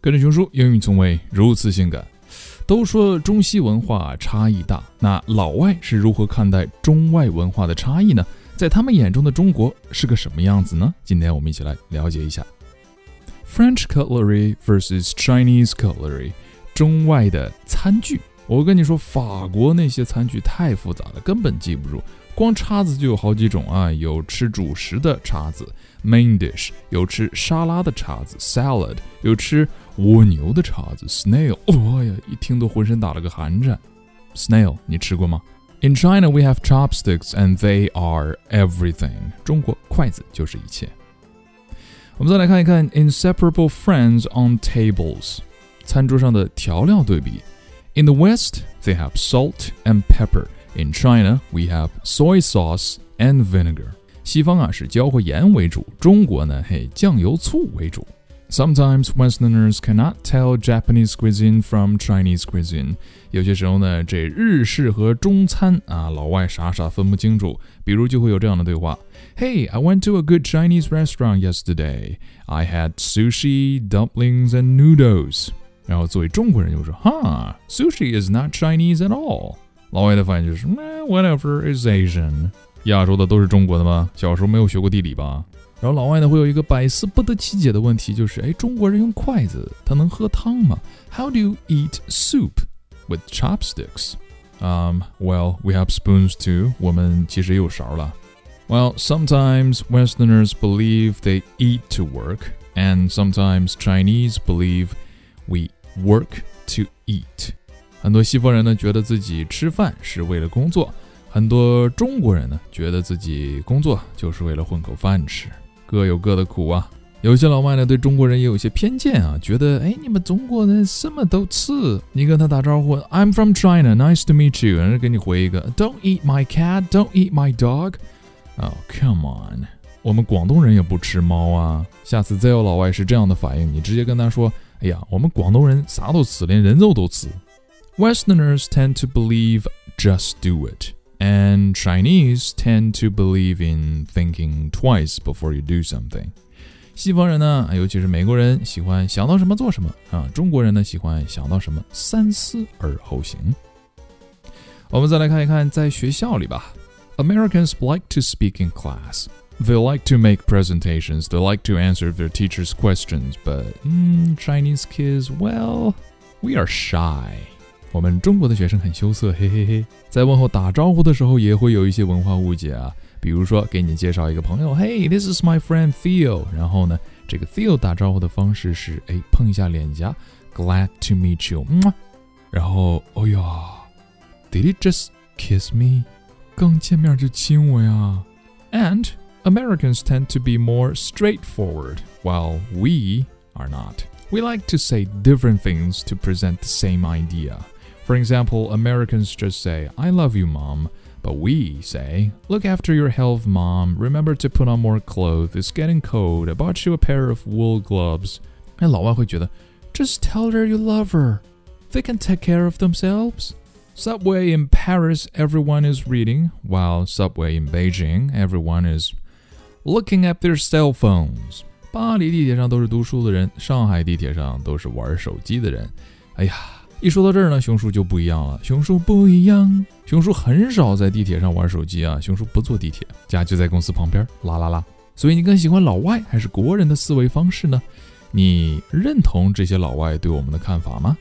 跟着熊叔，英语从未如此性感。都说中西文化差异大，那老外是如何看待中外文化的差异呢？在他们眼中的中国是个什么样子呢？今天我们一起来了解一下。French cutlery versus Chinese cutlery，中外的餐具。我跟你说，法国那些餐具太复杂了，根本记不住。光叉子就有好几种啊，有吃主食的叉子 （main dish），有吃沙拉的叉子 （salad），有吃蜗牛的叉子 （snail）。哎呀，一听都浑身打了个寒颤。snail，你吃过吗？In China we have chopsticks and they are everything。中国筷子就是一切。我们再来看一看 inseparable friends on tables，餐桌上的调料对比。In the West, they have salt and pepper. In China, we have soy sauce and vinegar. 西方啊是椒和盐为主，中国呢嘿酱油醋为主。Sometimes Westerners cannot tell Japanese cuisine from Chinese cuisine。有些时候呢，这日式和中餐啊，老外傻傻分不清楚。比如就会有这样的对话：Hey, I went to a good Chinese restaurant yesterday. I had sushi, dumplings, and noodles. 然后作为中国人就说：哈，sushi is not Chinese at all。 老外的反应就是：whatever is Asian。亚洲的都是中国的吗？小时候没有学过地理吧？然后老外呢会有一个百思不得其解的问题，就是哎，中国人用筷子，他能喝汤吗？How do you eat soup with chopsticks? Um, well, we have spoons too. 我们其实也有勺了。Well, sometimes Westerners believe they eat to work, and sometimes Chinese believe we work to eat. 很多西方人呢觉得自己吃饭是为了工作，很多中国人呢觉得自己工作就是为了混口饭吃。各有各的苦啊！有些老外呢对中国人也有些偏见啊，觉得哎，你们中国人什么都吃。你跟他打招呼，I'm from China, nice to meet you，人家给你回一个，Don't eat my cat, don't eat my dog。Oh come on，我们广东人也不吃猫啊。下次再有老外是这样的反应，你直接跟他说，哎呀，我们广东人啥都吃，连人肉都吃。Westerners tend to believe just do it。and Chinese tend to believe in thinking twice before you do something。西方人呢，尤其是美国人，喜欢想到什么做什么啊。中国人呢，喜欢想到什么三思而后行。我们再来看一看，在学校里吧，Americans like to speak in class. They like to make presentations. They like to answer their teachers' questions. But mm, Chinese kids, well, we are shy. 我们中国的学生很羞涩，嘿嘿嘿，在问候打招呼的时候也会有一些文化误解啊。比如说，给你介绍一个朋友，Hey，this is my friend Theo。然后呢，这个 Theo 打招呼的方式是，哎，碰一下脸颊，Glad to meet you。然后，哦呀，Did he just kiss me？刚见面就亲我呀？And Americans tend to be more straightforward, while we are not. We like to say different things to present the same idea. For example, Americans just say, I love you, mom. But we say, Look after your health, mom. Remember to put on more clothes. It's getting cold. I bought you a pair of wool gloves. just tell her you love her. They can take care of themselves. Subway in Paris, everyone is reading, while Subway in Beijing, everyone is looking at their cell phones. 巴黎地铁上都是读书的人，上海地铁上都是玩手机的人。哎呀。 一说到这儿呢，熊叔就不一样了。熊叔不一样，熊叔很少在地铁上玩手机啊。熊叔不坐地铁，家就在公司旁边，啦啦啦。所以你更喜欢老外还是国人的思维方式呢？你认同这些老外对我们的看法吗？